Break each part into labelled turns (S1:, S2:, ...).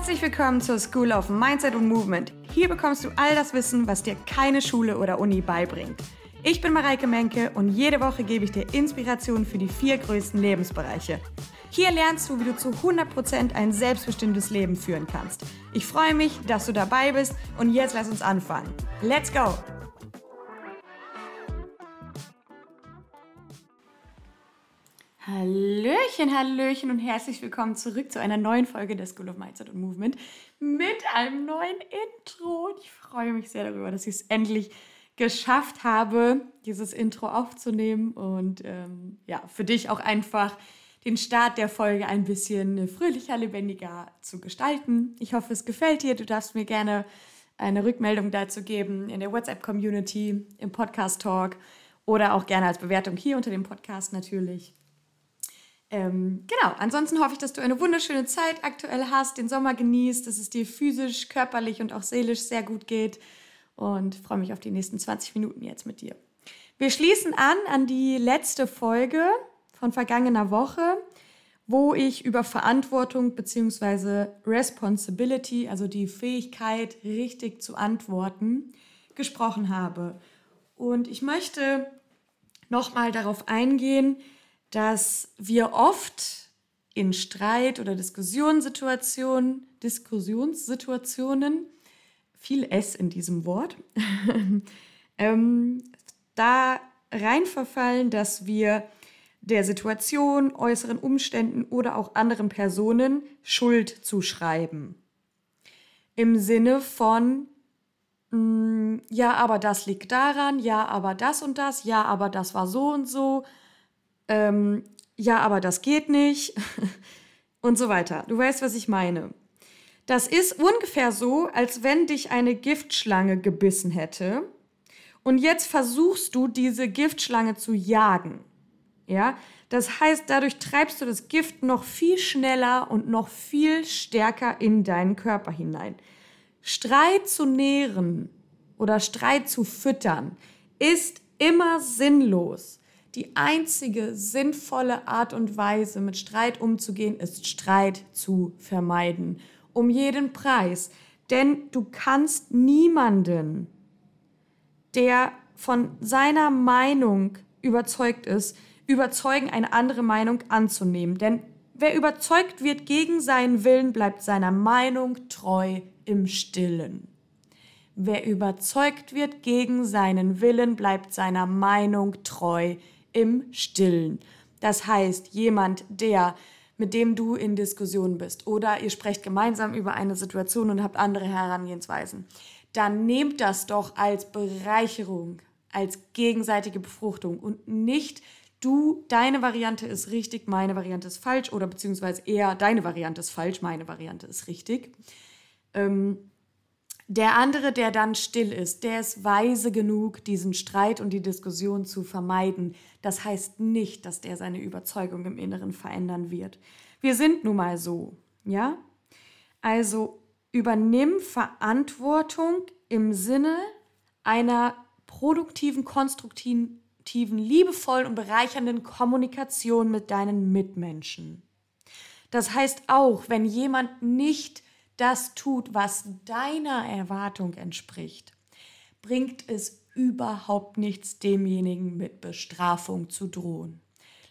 S1: Herzlich willkommen zur School of Mindset und Movement. Hier bekommst du all das Wissen, was dir keine Schule oder Uni beibringt. Ich bin Mareike Menke und jede Woche gebe ich dir Inspiration für die vier größten Lebensbereiche. Hier lernst du, wie du zu 100% ein selbstbestimmtes Leben führen kannst. Ich freue mich, dass du dabei bist und jetzt lass uns anfangen. Let's go! Hallöchen, Hallöchen und herzlich willkommen zurück zu einer neuen Folge der School of Mindset und Movement mit einem neuen Intro. Und ich freue mich sehr darüber, dass ich es endlich geschafft habe, dieses Intro aufzunehmen und ähm, ja, für dich auch einfach den Start der Folge ein bisschen fröhlicher, lebendiger zu gestalten. Ich hoffe, es gefällt dir. Du darfst mir gerne eine Rückmeldung dazu geben in der WhatsApp-Community, im Podcast-Talk oder auch gerne als Bewertung hier unter dem Podcast natürlich. Ähm, genau, ansonsten hoffe ich, dass du eine wunderschöne Zeit aktuell hast, den Sommer genießt, dass es dir physisch, körperlich und auch seelisch sehr gut geht und freue mich auf die nächsten 20 Minuten jetzt mit dir. Wir schließen an an die letzte Folge von vergangener Woche, wo ich über Verantwortung bzw. Responsibility, also die Fähigkeit, richtig zu antworten, gesprochen habe. Und ich möchte nochmal darauf eingehen, dass wir oft in Streit oder Diskussionssituationen, Diskussionssituationen, viel S in diesem Wort, ähm, da reinverfallen, dass wir der Situation, äußeren Umständen oder auch anderen Personen Schuld zuschreiben. Im Sinne von, mh, mm, ja, aber das liegt daran, ja, aber das und das, ja, aber das war so und so, ähm, ja, aber das geht nicht und so weiter. Du weißt, was ich meine. Das ist ungefähr so, als wenn dich eine Giftschlange gebissen hätte und jetzt versuchst du, diese Giftschlange zu jagen. Ja, das heißt, dadurch treibst du das Gift noch viel schneller und noch viel stärker in deinen Körper hinein. Streit zu nähren oder Streit zu füttern ist immer sinnlos. Die einzige sinnvolle Art und Weise, mit Streit umzugehen, ist Streit zu vermeiden. Um jeden Preis. Denn du kannst niemanden, der von seiner Meinung überzeugt ist, überzeugen, eine andere Meinung anzunehmen. Denn wer überzeugt wird gegen seinen Willen, bleibt seiner Meinung treu im Stillen. Wer überzeugt wird gegen seinen Willen, bleibt seiner Meinung treu im Stillen. Das heißt, jemand, der mit dem du in Diskussion bist oder ihr sprecht gemeinsam über eine Situation und habt andere Herangehensweisen, dann nehmt das doch als Bereicherung, als gegenseitige Befruchtung und nicht du, deine Variante ist richtig, meine Variante ist falsch oder beziehungsweise eher deine Variante ist falsch, meine Variante ist richtig. Ähm, der andere, der dann still ist, der ist weise genug, diesen Streit und die Diskussion zu vermeiden. Das heißt nicht, dass der seine Überzeugung im Inneren verändern wird. Wir sind nun mal so, ja? Also übernimm Verantwortung im Sinne einer produktiven, konstruktiven, liebevollen und bereichernden Kommunikation mit deinen Mitmenschen. Das heißt auch, wenn jemand nicht das tut, was deiner Erwartung entspricht, bringt es überhaupt nichts, demjenigen mit Bestrafung zu drohen.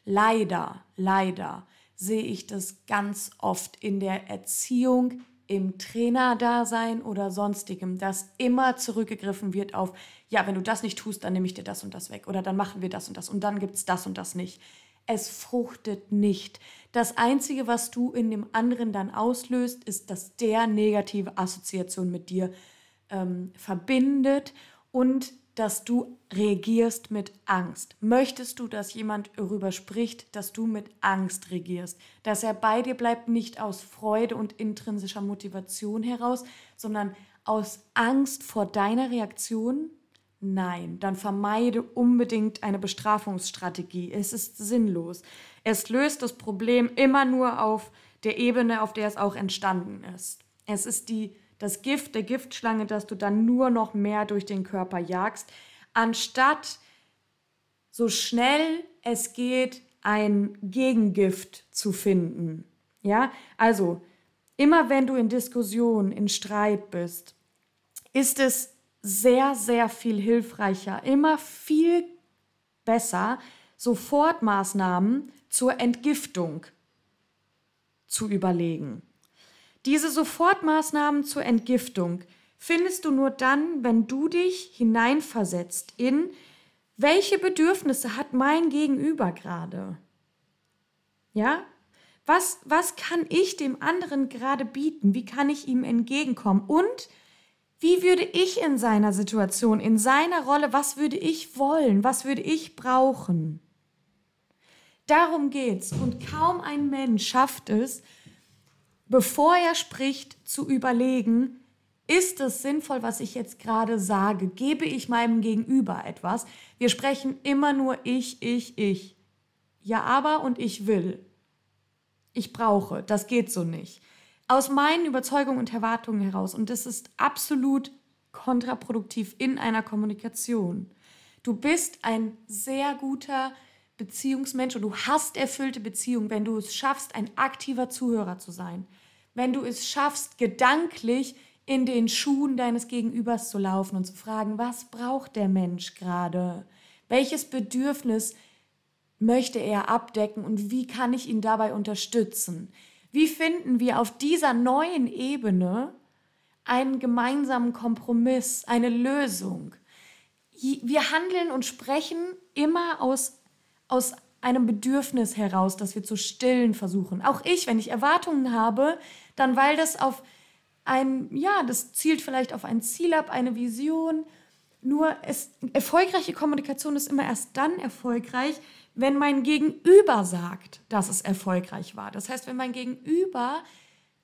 S1: Leider, leider sehe ich das ganz oft in der Erziehung, im Trainerdasein oder sonstigem, dass immer zurückgegriffen wird auf, ja, wenn du das nicht tust, dann nehme ich dir das und das weg oder dann machen wir das und das und dann gibt es das und das nicht. Es fruchtet nicht. Das Einzige, was du in dem anderen dann auslöst, ist, dass der negative Assoziation mit dir ähm, verbindet und dass du reagierst mit Angst. Möchtest du, dass jemand darüber spricht, dass du mit Angst reagierst, dass er bei dir bleibt, nicht aus Freude und intrinsischer Motivation heraus, sondern aus Angst vor deiner Reaktion? Nein, dann vermeide unbedingt eine Bestrafungsstrategie. Es ist sinnlos. Es löst das Problem immer nur auf der Ebene, auf der es auch entstanden ist. Es ist die, das Gift der Giftschlange, das du dann nur noch mehr durch den Körper jagst, anstatt so schnell es geht ein Gegengift zu finden. Ja, also immer wenn du in Diskussion, in Streit bist, ist es sehr, sehr viel hilfreicher, immer viel besser, Sofortmaßnahmen zur Entgiftung zu überlegen. Diese Sofortmaßnahmen zur Entgiftung findest du nur dann, wenn du dich hineinversetzt in, welche Bedürfnisse hat mein Gegenüber gerade? Ja? Was, was kann ich dem anderen gerade bieten? Wie kann ich ihm entgegenkommen? Und wie würde ich in seiner Situation, in seiner Rolle, was würde ich wollen? Was würde ich brauchen? Darum geht's. Und kaum ein Mensch schafft es, bevor er spricht, zu überlegen, ist es sinnvoll, was ich jetzt gerade sage? Gebe ich meinem Gegenüber etwas? Wir sprechen immer nur ich, ich, ich. Ja, aber und ich will. Ich brauche. Das geht so nicht. Aus meinen Überzeugungen und Erwartungen heraus. Und das ist absolut kontraproduktiv in einer Kommunikation. Du bist ein sehr guter Beziehungsmensch und du hast erfüllte Beziehungen, wenn du es schaffst, ein aktiver Zuhörer zu sein. Wenn du es schaffst, gedanklich in den Schuhen deines Gegenübers zu laufen und zu fragen, was braucht der Mensch gerade? Welches Bedürfnis möchte er abdecken und wie kann ich ihn dabei unterstützen? Wie finden wir auf dieser neuen Ebene einen gemeinsamen Kompromiss, eine Lösung? Wir handeln und sprechen immer aus aus einem Bedürfnis heraus, das wir zu stillen versuchen. Auch ich, wenn ich Erwartungen habe, dann weil das auf ein, ja, das zielt vielleicht auf ein Ziel ab, eine Vision. Nur es, erfolgreiche Kommunikation ist immer erst dann erfolgreich, wenn mein Gegenüber sagt, dass es erfolgreich war. Das heißt, wenn mein Gegenüber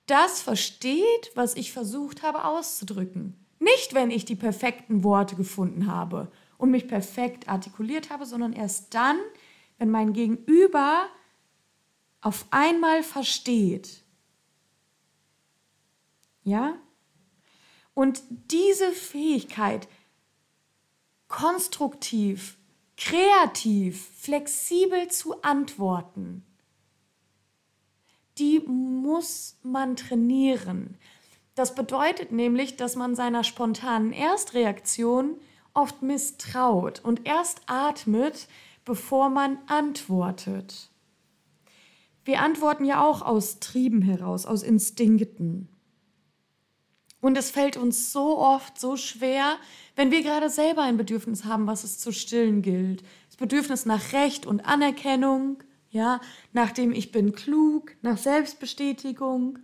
S1: das versteht, was ich versucht habe auszudrücken. Nicht, wenn ich die perfekten Worte gefunden habe und mich perfekt artikuliert habe, sondern erst dann, wenn mein Gegenüber auf einmal versteht. Ja? Und diese Fähigkeit, konstruktiv, kreativ, flexibel zu antworten, die muss man trainieren. Das bedeutet nämlich, dass man seiner spontanen Erstreaktion oft misstraut und erst atmet, bevor man antwortet. Wir antworten ja auch aus Trieben heraus, aus Instinkten. Und es fällt uns so oft so schwer, wenn wir gerade selber ein Bedürfnis haben, was es zu stillen gilt. Das Bedürfnis nach Recht und Anerkennung, ja, nach dem ich bin klug, nach Selbstbestätigung.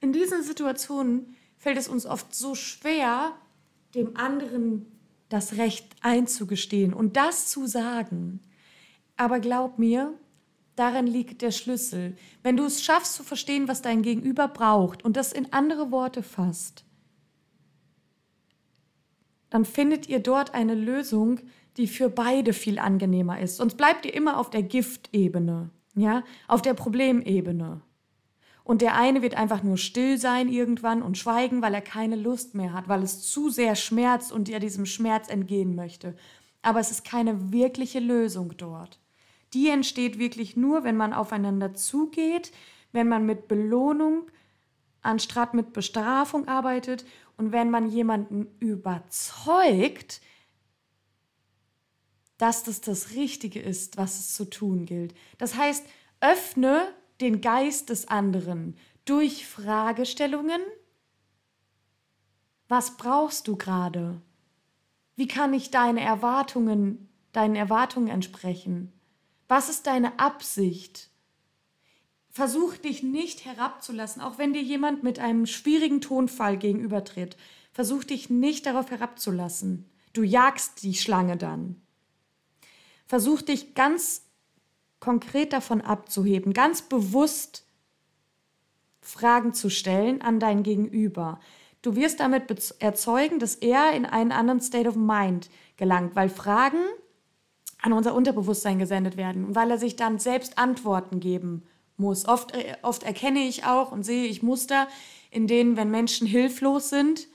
S1: In diesen Situationen fällt es uns oft so schwer, dem anderen das Recht einzugestehen und das zu sagen. Aber glaub mir, darin liegt der Schlüssel. Wenn du es schaffst zu verstehen, was dein Gegenüber braucht und das in andere Worte fasst, dann findet ihr dort eine Lösung, die für beide viel angenehmer ist. Sonst bleibt ihr immer auf der Giftebene, ja, auf der Problemebene. Und der eine wird einfach nur still sein irgendwann und schweigen, weil er keine Lust mehr hat, weil es zu sehr schmerzt und er diesem Schmerz entgehen möchte. Aber es ist keine wirkliche Lösung dort die entsteht wirklich nur, wenn man aufeinander zugeht, wenn man mit Belohnung anstatt mit Bestrafung arbeitet und wenn man jemanden überzeugt, dass das das Richtige ist, was es zu tun gilt. Das heißt, öffne den Geist des anderen durch Fragestellungen. Was brauchst du gerade? Wie kann ich deine Erwartungen, deinen Erwartungen entsprechen? Was ist deine Absicht? Versuch dich nicht herabzulassen, auch wenn dir jemand mit einem schwierigen Tonfall gegenübertritt. Versuch dich nicht darauf herabzulassen. Du jagst die Schlange dann. Versuch dich ganz konkret davon abzuheben, ganz bewusst Fragen zu stellen an dein Gegenüber. Du wirst damit erzeugen, dass er in einen anderen State of Mind gelangt, weil Fragen an unser Unterbewusstsein gesendet werden und weil er sich dann selbst Antworten geben muss. Oft, äh, oft erkenne ich auch und sehe ich Muster, in denen, wenn Menschen hilflos sind,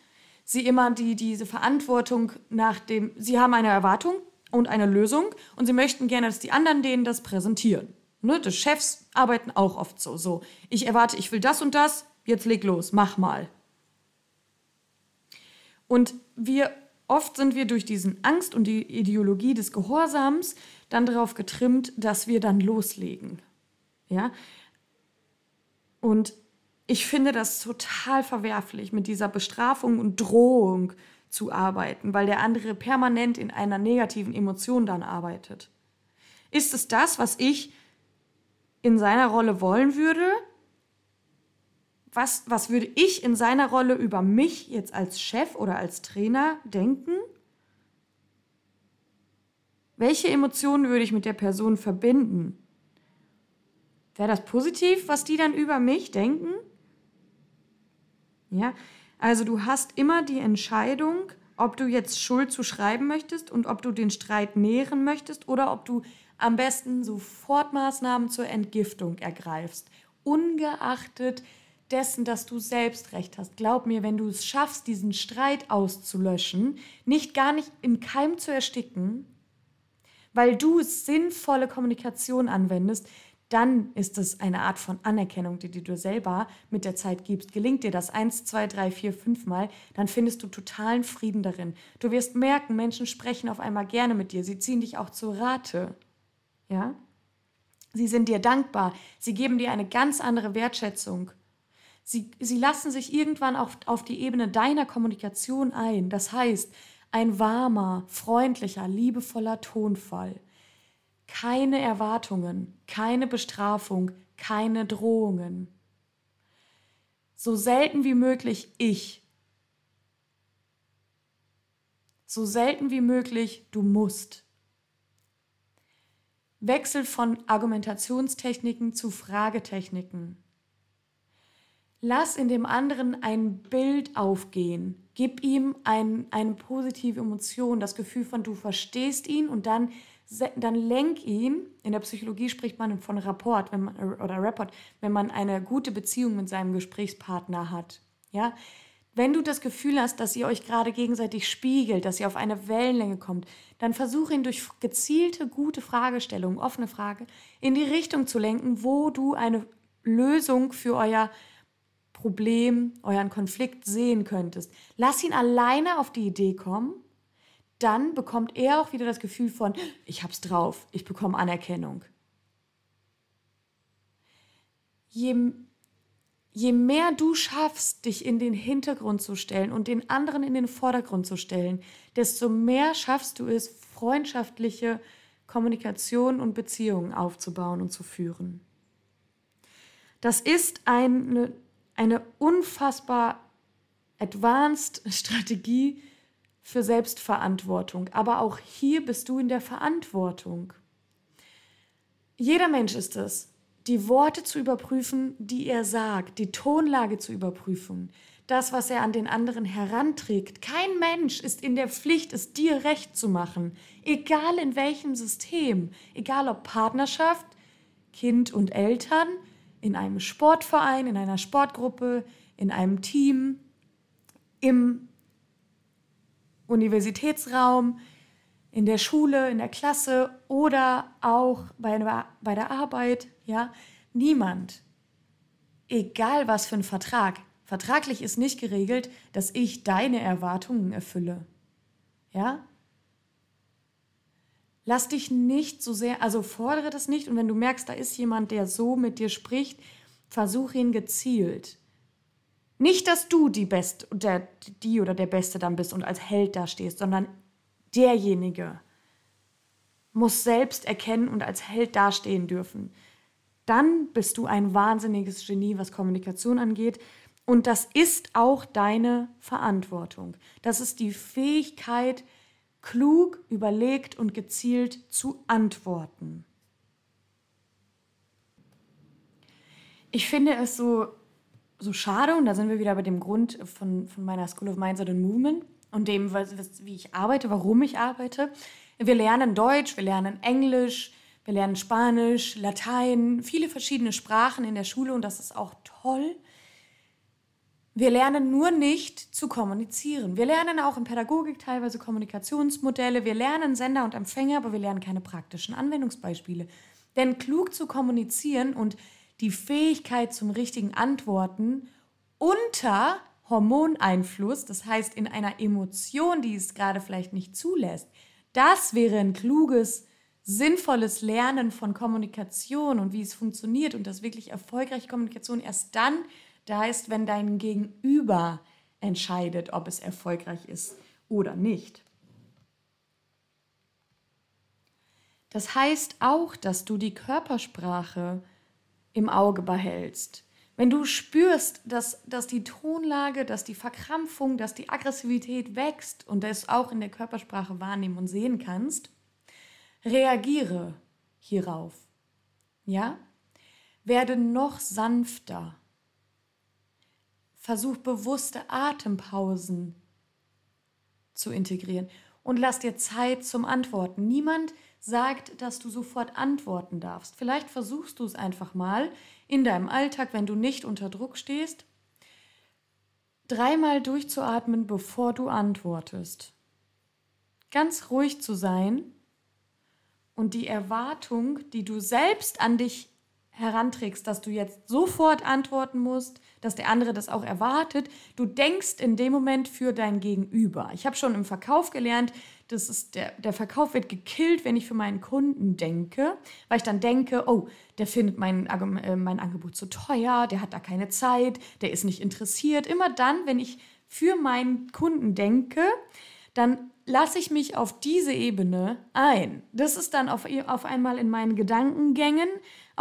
S1: sie immer die, diese Verantwortung nach dem, sie haben eine Erwartung und eine Lösung und sie möchten gerne, dass die anderen denen das präsentieren. Ne, die Chefs arbeiten auch oft so. So, ich erwarte, ich will das und das, jetzt leg los, mach mal. Und wir oft sind wir durch diesen Angst und die Ideologie des Gehorsams dann darauf getrimmt, dass wir dann loslegen. Ja? Und ich finde das total verwerflich, mit dieser Bestrafung und Drohung zu arbeiten, weil der andere permanent in einer negativen Emotion dann arbeitet. Ist es das, was ich in seiner Rolle wollen würde? Was, was würde ich in seiner Rolle über mich jetzt als Chef oder als Trainer denken? Welche Emotionen würde ich mit der Person verbinden? Wäre das positiv, was die dann über mich denken? Ja, also du hast immer die Entscheidung, ob du jetzt Schuld zuschreiben möchtest und ob du den Streit nähren möchtest oder ob du am besten sofort Maßnahmen zur Entgiftung ergreifst, ungeachtet dessen, dass du selbst recht hast. Glaub mir, wenn du es schaffst, diesen Streit auszulöschen, nicht gar nicht im Keim zu ersticken, weil du sinnvolle Kommunikation anwendest, dann ist es eine Art von Anerkennung, die, die du selber mit der Zeit gibst. Gelingt dir das eins, zwei, drei, vier, fünf Mal, dann findest du totalen Frieden darin. Du wirst merken, Menschen sprechen auf einmal gerne mit dir. Sie ziehen dich auch zur Rate. Ja? Sie sind dir dankbar. Sie geben dir eine ganz andere Wertschätzung. Sie, sie lassen sich irgendwann auf, auf die Ebene deiner Kommunikation ein. Das heißt, ein warmer, freundlicher, liebevoller Tonfall keine Erwartungen, keine Bestrafung, keine Drohungen. So selten wie möglich ich. So selten wie möglich du musst. Wechsel von Argumentationstechniken zu Fragetechniken. Lass in dem anderen ein Bild aufgehen. Gib ihm ein, eine positive Emotion, das Gefühl von, du verstehst ihn und dann dann lenk ihn. In der Psychologie spricht man von Rapport wenn man, oder Rapport, wenn man eine gute Beziehung mit seinem Gesprächspartner hat. Ja? Wenn du das Gefühl hast, dass ihr euch gerade gegenseitig spiegelt, dass ihr auf eine Wellenlänge kommt, dann versuche ihn durch gezielte, gute Fragestellungen, offene Frage, in die Richtung zu lenken, wo du eine Lösung für euer Problem, euren Konflikt sehen könntest. Lass ihn alleine auf die Idee kommen dann bekommt er auch wieder das Gefühl von, ich hab's drauf, ich bekomme Anerkennung. Je, je mehr du schaffst, dich in den Hintergrund zu stellen und den anderen in den Vordergrund zu stellen, desto mehr schaffst du es, freundschaftliche Kommunikation und Beziehungen aufzubauen und zu führen. Das ist eine, eine unfassbar advanced Strategie, für Selbstverantwortung. Aber auch hier bist du in der Verantwortung. Jeder Mensch ist es, die Worte zu überprüfen, die er sagt, die Tonlage zu überprüfen, das, was er an den anderen heranträgt. Kein Mensch ist in der Pflicht, es dir recht zu machen, egal in welchem System, egal ob Partnerschaft, Kind und Eltern, in einem Sportverein, in einer Sportgruppe, in einem Team, im Universitätsraum, in der Schule, in der Klasse oder auch bei, bei der Arbeit, ja, niemand, egal was für ein Vertrag, vertraglich ist nicht geregelt, dass ich deine Erwartungen erfülle. Ja? Lass dich nicht so sehr, also fordere das nicht und wenn du merkst, da ist jemand, der so mit dir spricht, versuche ihn gezielt. Nicht, dass du die Beste, der, die oder der Beste dann bist und als Held da stehst, sondern derjenige muss selbst erkennen und als Held dastehen dürfen. Dann bist du ein wahnsinniges Genie, was Kommunikation angeht. Und das ist auch deine Verantwortung. Das ist die Fähigkeit, klug, überlegt und gezielt zu antworten. Ich finde es so so schade, und da sind wir wieder bei dem Grund von, von meiner School of Mindset and Movement und dem, was, was, wie ich arbeite, warum ich arbeite. Wir lernen Deutsch, wir lernen Englisch, wir lernen Spanisch, Latein, viele verschiedene Sprachen in der Schule und das ist auch toll. Wir lernen nur nicht zu kommunizieren. Wir lernen auch in Pädagogik teilweise Kommunikationsmodelle, wir lernen Sender und Empfänger, aber wir lernen keine praktischen Anwendungsbeispiele. Denn klug zu kommunizieren und die Fähigkeit zum richtigen Antworten unter Hormoneinfluss, das heißt in einer Emotion, die es gerade vielleicht nicht zulässt, das wäre ein kluges, sinnvolles Lernen von Kommunikation und wie es funktioniert und das wirklich erfolgreiche Kommunikation erst dann da ist, wenn dein Gegenüber entscheidet, ob es erfolgreich ist oder nicht. Das heißt auch, dass du die Körpersprache im Auge behältst. Wenn du spürst, dass, dass die Tonlage, dass die Verkrampfung, dass die Aggressivität wächst und das auch in der Körpersprache wahrnehmen und sehen kannst, reagiere hierauf. Ja? Werde noch sanfter. Versuch bewusste Atempausen zu integrieren und lass dir Zeit zum Antworten. Niemand sagt, dass du sofort antworten darfst. Vielleicht versuchst du es einfach mal in deinem Alltag, wenn du nicht unter Druck stehst, dreimal durchzuatmen, bevor du antwortest. Ganz ruhig zu sein und die Erwartung, die du selbst an dich heranträgst, dass du jetzt sofort antworten musst, dass der andere das auch erwartet. Du denkst in dem Moment für dein Gegenüber. Ich habe schon im Verkauf gelernt, das ist der, der Verkauf wird gekillt, wenn ich für meinen Kunden denke, weil ich dann denke, oh, der findet mein, äh, mein Angebot zu teuer, der hat da keine Zeit, der ist nicht interessiert. Immer dann, wenn ich für meinen Kunden denke, dann lasse ich mich auf diese Ebene ein. Das ist dann auf, auf einmal in meinen Gedankengängen,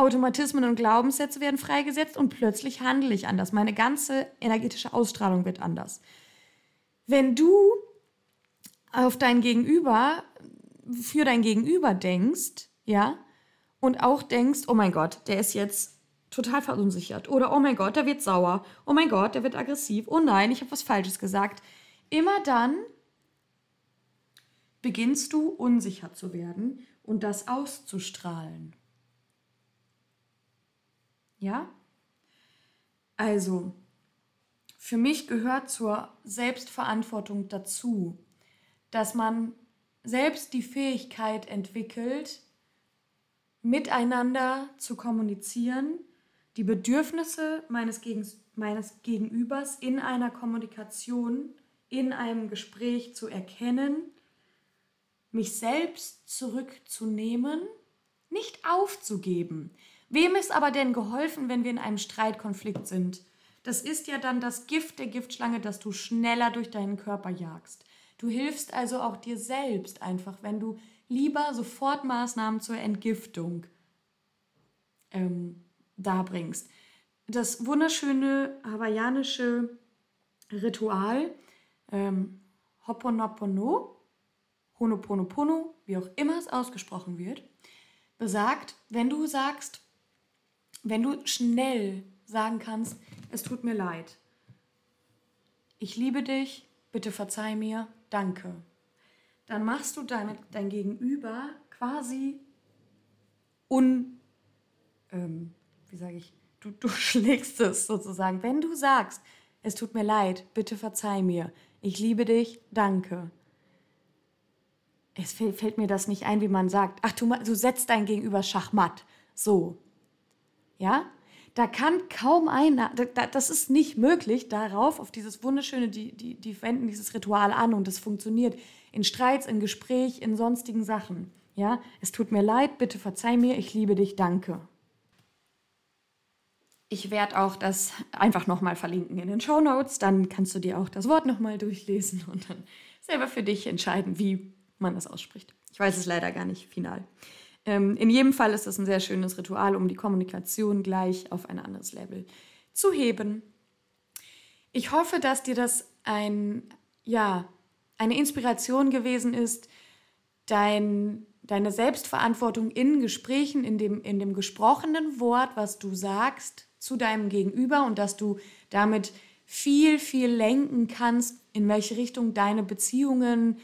S1: Automatismen und Glaubenssätze werden freigesetzt und plötzlich handle ich anders. Meine ganze energetische Ausstrahlung wird anders. Wenn du auf dein Gegenüber, für dein Gegenüber denkst, ja, und auch denkst, oh mein Gott, der ist jetzt total verunsichert oder oh mein Gott, der wird sauer, oh mein Gott, der wird aggressiv, oh nein, ich habe was Falsches gesagt. Immer dann beginnst du unsicher zu werden und das auszustrahlen. Ja? Also, für mich gehört zur Selbstverantwortung dazu, dass man selbst die Fähigkeit entwickelt, miteinander zu kommunizieren, die Bedürfnisse meines, Gegen meines Gegenübers in einer Kommunikation, in einem Gespräch zu erkennen, mich selbst zurückzunehmen, nicht aufzugeben. Wem ist aber denn geholfen, wenn wir in einem Streitkonflikt sind? Das ist ja dann das Gift der Giftschlange, das du schneller durch deinen Körper jagst. Du hilfst also auch dir selbst einfach, wenn du lieber sofort Maßnahmen zur Entgiftung ähm, darbringst. Das wunderschöne hawaiianische Ritual ähm, Hoponopono, Honoponopono, wie auch immer es ausgesprochen wird, besagt, wenn du sagst, wenn du schnell sagen kannst, es tut mir leid, ich liebe dich, bitte verzeih mir, danke, dann machst du dein, dein Gegenüber quasi un, ähm, wie sage ich, du, du schlägst es sozusagen. Wenn du sagst, es tut mir leid, bitte verzeih mir, ich liebe dich, danke. Es fällt, mir das nicht ein, wie man sagt. Ach, du, du setzt dein Gegenüber Schachmatt. So. Ja? Da kann kaum einer, das ist nicht möglich, darauf, auf dieses wunderschöne, die, die, die wenden dieses Ritual an und das funktioniert in Streits, in Gespräch, in sonstigen Sachen. Ja, es tut mir leid, bitte verzeih mir, ich liebe dich, danke. Ich werde auch das einfach nochmal verlinken in den Show Notes, dann kannst du dir auch das Wort nochmal durchlesen und dann selber für dich entscheiden, wie man das ausspricht. Ich weiß es leider gar nicht final. Ähm, in jedem Fall ist es ein sehr schönes Ritual, um die Kommunikation gleich auf ein anderes Level zu heben. Ich hoffe, dass dir das ein, ja, eine Inspiration gewesen ist, dein, deine Selbstverantwortung in Gesprächen, in dem, in dem gesprochenen Wort, was du sagst zu deinem Gegenüber und dass du damit viel, viel lenken kannst, in welche Richtung deine Beziehungen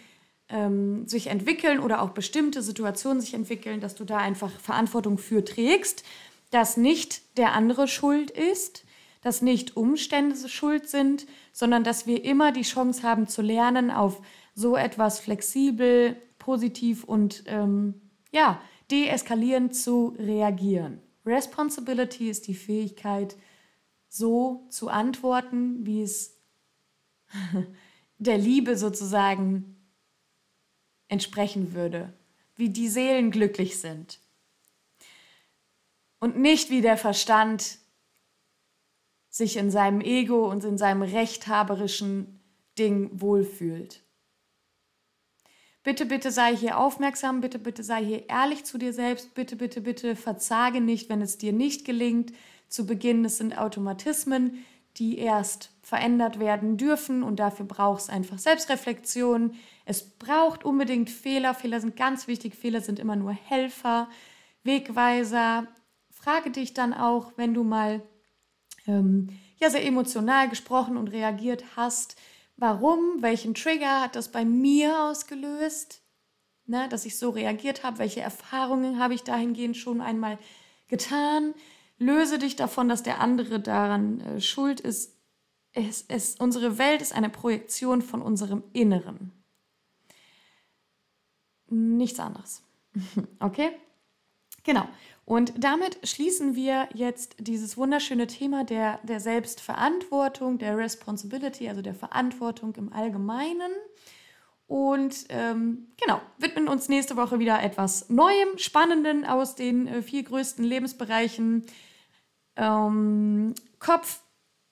S1: ähm, sich entwickeln oder auch bestimmte Situationen sich entwickeln, dass du da einfach Verantwortung für trägst, dass nicht der andere schuld ist, dass nicht Umstände schuld sind, sondern dass wir immer die Chance haben zu lernen, auf so etwas flexibel, positiv und ähm, ja, deeskalierend zu reagieren. Responsibility ist die Fähigkeit, so zu antworten, wie es der Liebe sozusagen entsprechen würde, wie die Seelen glücklich sind. Und nicht wie der Verstand sich in seinem Ego und in seinem rechthaberischen Ding wohlfühlt. Bitte, bitte sei hier aufmerksam, bitte, bitte sei hier ehrlich zu dir selbst, bitte, bitte, bitte verzage nicht, wenn es dir nicht gelingt. Zu Beginn, es sind Automatismen, die erst verändert werden dürfen und dafür braucht es einfach Selbstreflexion. Es braucht unbedingt Fehler. Fehler sind ganz wichtig. Fehler sind immer nur Helfer, Wegweiser. Frage dich dann auch, wenn du mal ähm, ja, sehr emotional gesprochen und reagiert hast, Warum? Welchen Trigger hat das bei mir ausgelöst? Ne, dass ich so reagiert habe? Welche Erfahrungen habe ich dahingehend schon einmal getan? Löse dich davon, dass der andere daran äh, schuld ist. Es, es, unsere Welt ist eine Projektion von unserem Inneren. Nichts anderes. okay? Genau. Und damit schließen wir jetzt dieses wunderschöne Thema der, der Selbstverantwortung, der Responsibility, also der Verantwortung im Allgemeinen. Und ähm, genau, widmen uns nächste Woche wieder etwas Neuem, Spannenden aus den äh, vier größten Lebensbereichen. Ähm, Kopf,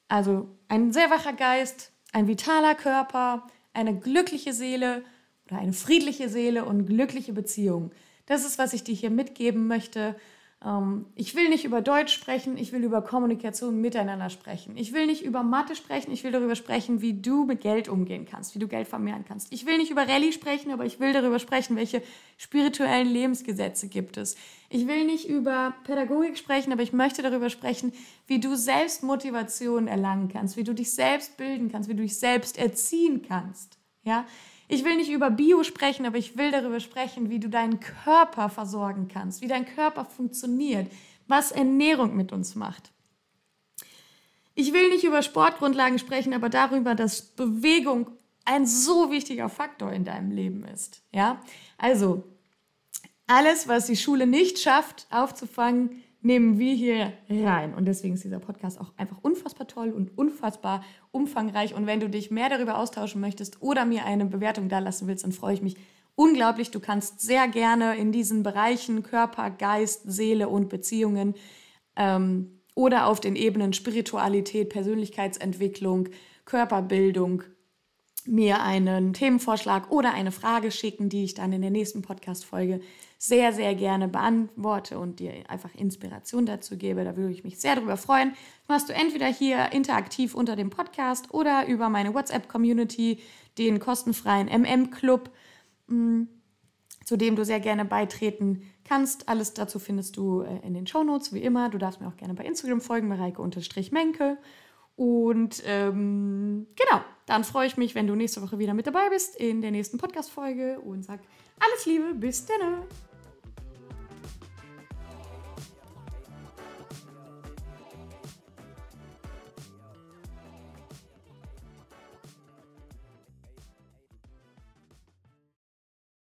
S1: also ein sehr wacher Geist, ein vitaler Körper, eine glückliche Seele oder eine friedliche Seele und glückliche Beziehungen. Das ist, was ich dir hier mitgeben möchte. Ähm, ich will nicht über Deutsch sprechen, ich will über Kommunikation miteinander sprechen. Ich will nicht über Mathe sprechen, ich will darüber sprechen, wie du mit Geld umgehen kannst, wie du Geld vermehren kannst. Ich will nicht über Rallye sprechen, aber ich will darüber sprechen, welche spirituellen Lebensgesetze gibt es. Ich will nicht über Pädagogik sprechen, aber ich möchte darüber sprechen, wie du selbst Motivation erlangen kannst, wie du dich selbst bilden kannst, wie du dich selbst erziehen kannst. Ja, ich will nicht über Bio sprechen, aber ich will darüber sprechen, wie du deinen Körper versorgen kannst, wie dein Körper funktioniert, was Ernährung mit uns macht. Ich will nicht über Sportgrundlagen sprechen, aber darüber, dass Bewegung ein so wichtiger Faktor in deinem Leben ist. Ja? Also, alles, was die Schule nicht schafft, aufzufangen, nehmen wir hier rein. Und deswegen ist dieser Podcast auch einfach unfassbar toll und unfassbar umfangreich. Und wenn du dich mehr darüber austauschen möchtest oder mir eine Bewertung da lassen willst, dann freue ich mich unglaublich. Du kannst sehr gerne in diesen Bereichen Körper, Geist, Seele und Beziehungen ähm, oder auf den Ebenen Spiritualität, Persönlichkeitsentwicklung, Körperbildung mir einen Themenvorschlag oder eine Frage schicken, die ich dann in der nächsten Podcast-Folge sehr, sehr gerne beantworte und dir einfach Inspiration dazu gebe. Da würde ich mich sehr darüber freuen. Machst du entweder hier interaktiv unter dem Podcast oder über meine WhatsApp-Community, den kostenfreien MM-Club, mm, zu dem du sehr gerne beitreten kannst. Alles dazu findest du äh, in den Shownotes, wie immer. Du darfst mir auch gerne bei Instagram folgen, Mareike-Menke. Und ähm, genau, dann freue ich mich, wenn du nächste Woche wieder mit dabei bist in der nächsten Podcast-Folge und sag alles Liebe, bis dann.